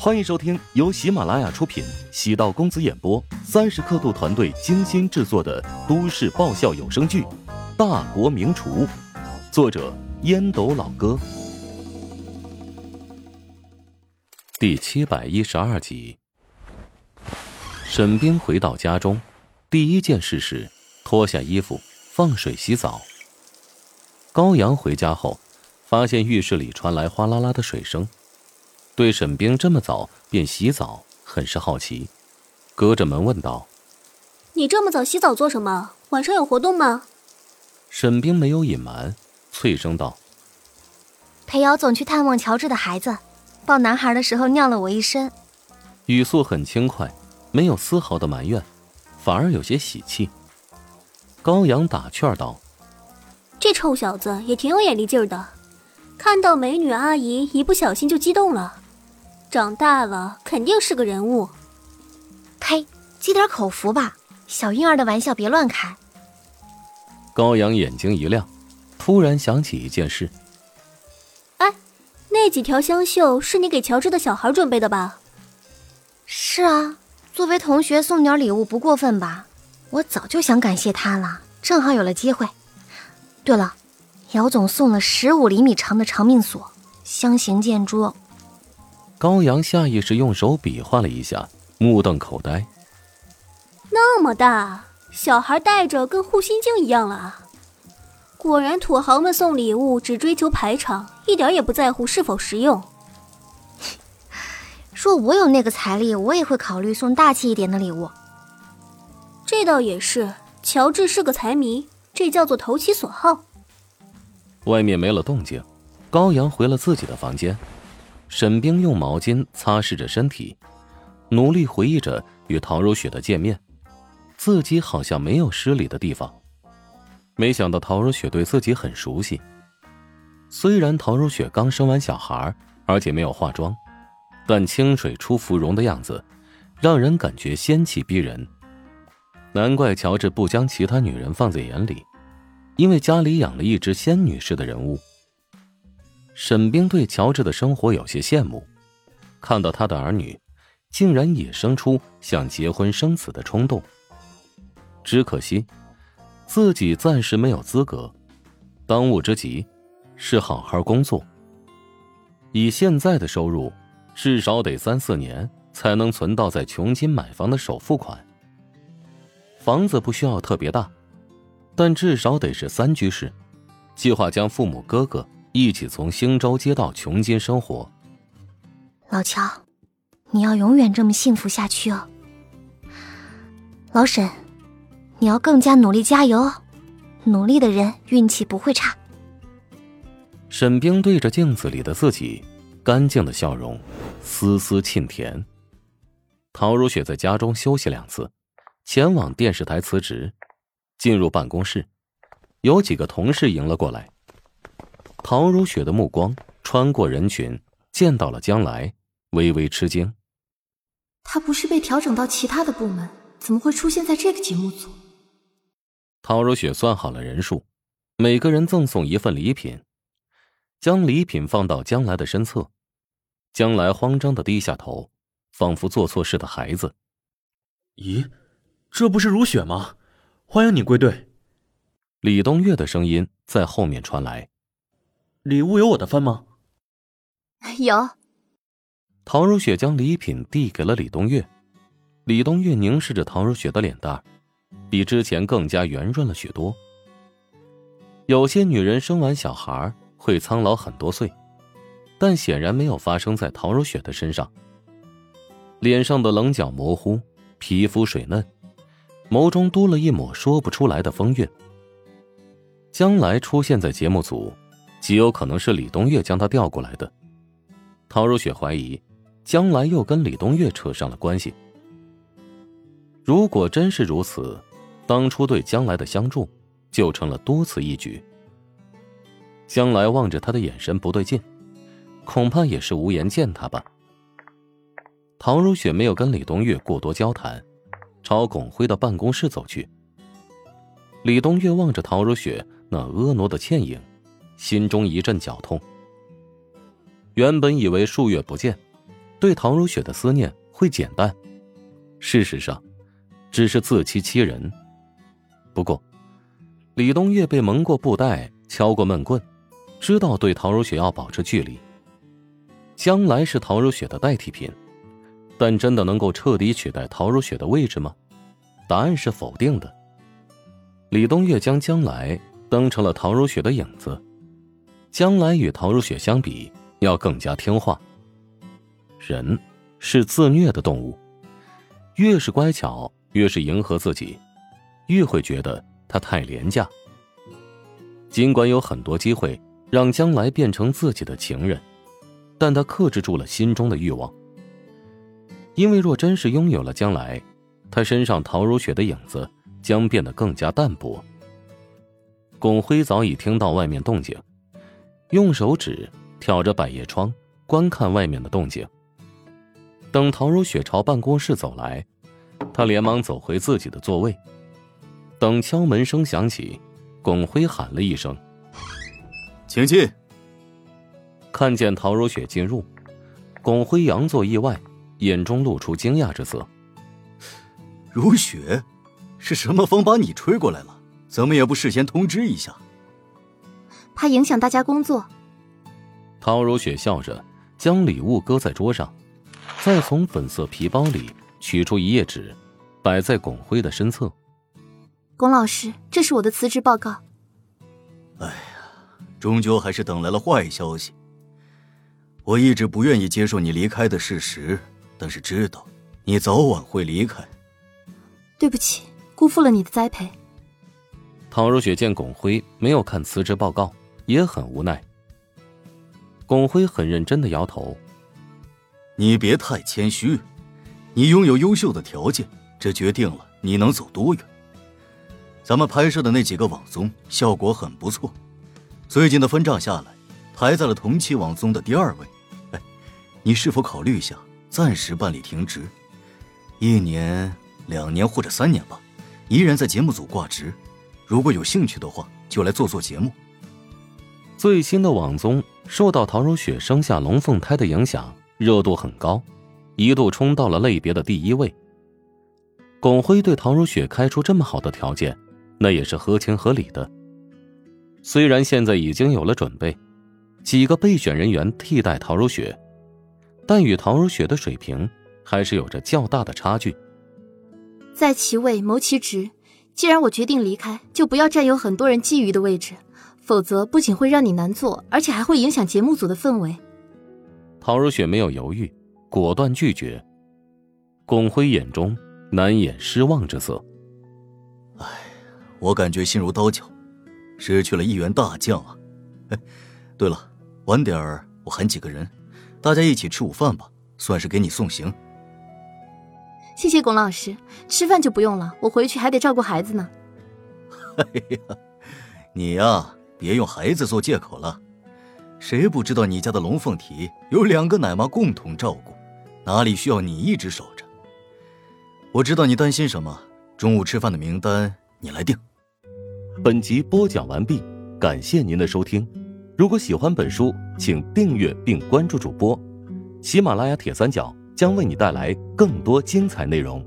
欢迎收听由喜马拉雅出品、喜道公子演播、三十刻度团队精心制作的都市爆笑有声剧《大国名厨》，作者烟斗老哥，第七百一十二集。沈冰回到家中，第一件事是脱下衣服放水洗澡。高阳回家后，发现浴室里传来哗啦啦的水声。对沈冰这么早便洗澡很是好奇，隔着门问道：“你这么早洗澡做什么？晚上有活动吗？”沈冰没有隐瞒，脆声道：“裴瑶总去探望乔治的孩子，抱男孩的时候尿了我一身。”语速很轻快，没有丝毫的埋怨，反而有些喜气。高阳打趣道：“这臭小子也挺有眼力劲儿的，看到美女阿姨一不小心就激动了。”长大了肯定是个人物。呸！积点口福吧，小婴儿的玩笑别乱开。高阳眼睛一亮，突然想起一件事。哎，那几条香绣是你给乔治的小孩准备的吧？是啊，作为同学送点礼物不过分吧？我早就想感谢他了，正好有了机会。对了，姚总送了十五厘米长的长命锁，相形见绌。高阳下意识用手比划了一下，目瞪口呆。那么大，小孩戴着跟护心镜一样了。果然，土豪们送礼物只追求排场，一点也不在乎是否实用。若我有那个财力，我也会考虑送大气一点的礼物。这倒也是，乔治是个财迷，这叫做投其所好。外面没了动静，高阳回了自己的房间。沈冰用毛巾擦拭着身体，努力回忆着与陶如雪的见面，自己好像没有失礼的地方。没想到陶如雪对自己很熟悉。虽然陶如雪刚生完小孩，而且没有化妆，但清水出芙蓉的样子，让人感觉仙气逼人。难怪乔治不将其他女人放在眼里，因为家里养了一只仙女式的人物。沈冰对乔治的生活有些羡慕，看到他的儿女，竟然也生出想结婚生子的冲动。只可惜，自己暂时没有资格。当务之急，是好好工作。以现在的收入，至少得三四年才能存到在穷金买房的首付款。房子不需要特别大，但至少得是三居室。计划将父母、哥哥。一起从兴州街道穷街生活。老乔，你要永远这么幸福下去哦。老沈，你要更加努力加油哦。努力的人运气不会差。沈冰对着镜子里的自己，干净的笑容，丝丝沁甜。陶如雪在家中休息两次，前往电视台辞职。进入办公室，有几个同事迎了过来。陶如雪的目光穿过人群，见到了将来，微微吃惊。他不是被调整到其他的部门，怎么会出现在这个节目组？陶如雪算好了人数，每个人赠送一份礼品，将礼品放到将来的身侧。将来慌张的低下头，仿佛做错事的孩子。咦，这不是如雪吗？欢迎你归队。李东岳的声音在后面传来。礼物有我的份吗？有。陶如雪将礼品递给了李东岳，李东岳凝视着陶如雪的脸蛋，比之前更加圆润了许多。有些女人生完小孩会苍老很多岁，但显然没有发生在陶如雪的身上。脸上的棱角模糊，皮肤水嫩，眸中多了一抹说不出来的风韵。将来出现在节目组。极有可能是李东月将他调过来的。陶如雪怀疑，将来又跟李东月扯上了关系。如果真是如此，当初对将来的相助，就成了多此一举。将来望着他的眼神不对劲，恐怕也是无颜见他吧。陶如雪没有跟李东月过多交谈，朝巩辉的办公室走去。李东月望着陶如雪那婀娜的倩影。心中一阵绞痛。原本以为数月不见，对陶如雪的思念会减淡。事实上，只是自欺欺人。不过，李东月被蒙过布袋，敲过闷棍，知道对陶如雪要保持距离。将来是陶如雪的代替品，但真的能够彻底取代陶如雪的位置吗？答案是否定的。李东月将将来当成了陶如雪的影子，将来与陶如雪相比，要更加听话。人是自虐的动物，越是乖巧，越是迎合自己，越会觉得他太廉价。尽管有很多机会让将来变成自己的情人。但他克制住了心中的欲望，因为若真是拥有了将来，他身上陶如雪的影子将变得更加淡薄。巩辉早已听到外面动静，用手指挑着百叶窗观看外面的动静。等陶如雪朝办公室走来，他连忙走回自己的座位。等敲门声响起，巩辉喊了一声：“请进。”看见陶如雪进入，巩辉佯作意外，眼中露出惊讶之色。如雪，是什么风把你吹过来了？怎么也不事先通知一下？怕影响大家工作。陶如雪笑着，将礼物搁在桌上，再从粉色皮包里取出一页纸，摆在巩辉的身侧。龚老师，这是我的辞职报告。哎呀，终究还是等来了坏消息。我一直不愿意接受你离开的事实，但是知道你早晚会离开。对不起，辜负了你的栽培。陶如雪见巩辉没有看辞职报告，也很无奈。巩辉很认真的摇头：“你别太谦虚，你拥有优秀的条件，这决定了你能走多远。咱们拍摄的那几个网综效果很不错，最近的分账下来，排在了同期网综的第二位。”你是否考虑一下暂时办理停职，一年、两年或者三年吧，依然在节目组挂职。如果有兴趣的话，就来做做节目。最新的网综受到陶如雪生下龙凤胎的影响，热度很高，一度冲到了类别的第一位。巩辉对陶如雪开出这么好的条件，那也是合情合理的。虽然现在已经有了准备，几个备选人员替代陶如雪。但与陶如雪的水平还是有着较大的差距。在其位谋其职，既然我决定离开，就不要占有很多人觊觎的位置，否则不仅会让你难做，而且还会影响节目组的氛围。陶如雪没有犹豫，果断拒绝。巩辉眼中难掩失望之色。唉，我感觉心如刀绞，失去了一员大将啊！哎，对了，晚点儿我喊几个人。大家一起吃午饭吧，算是给你送行。谢谢龚老师，吃饭就不用了，我回去还得照顾孩子呢。哎呀，你呀，别用孩子做借口了。谁不知道你家的龙凤体有两个奶妈共同照顾，哪里需要你一直守着？我知道你担心什么，中午吃饭的名单你来定。本集播讲完毕，感谢您的收听。如果喜欢本书，请订阅并关注主播。喜马拉雅铁三角将为你带来更多精彩内容。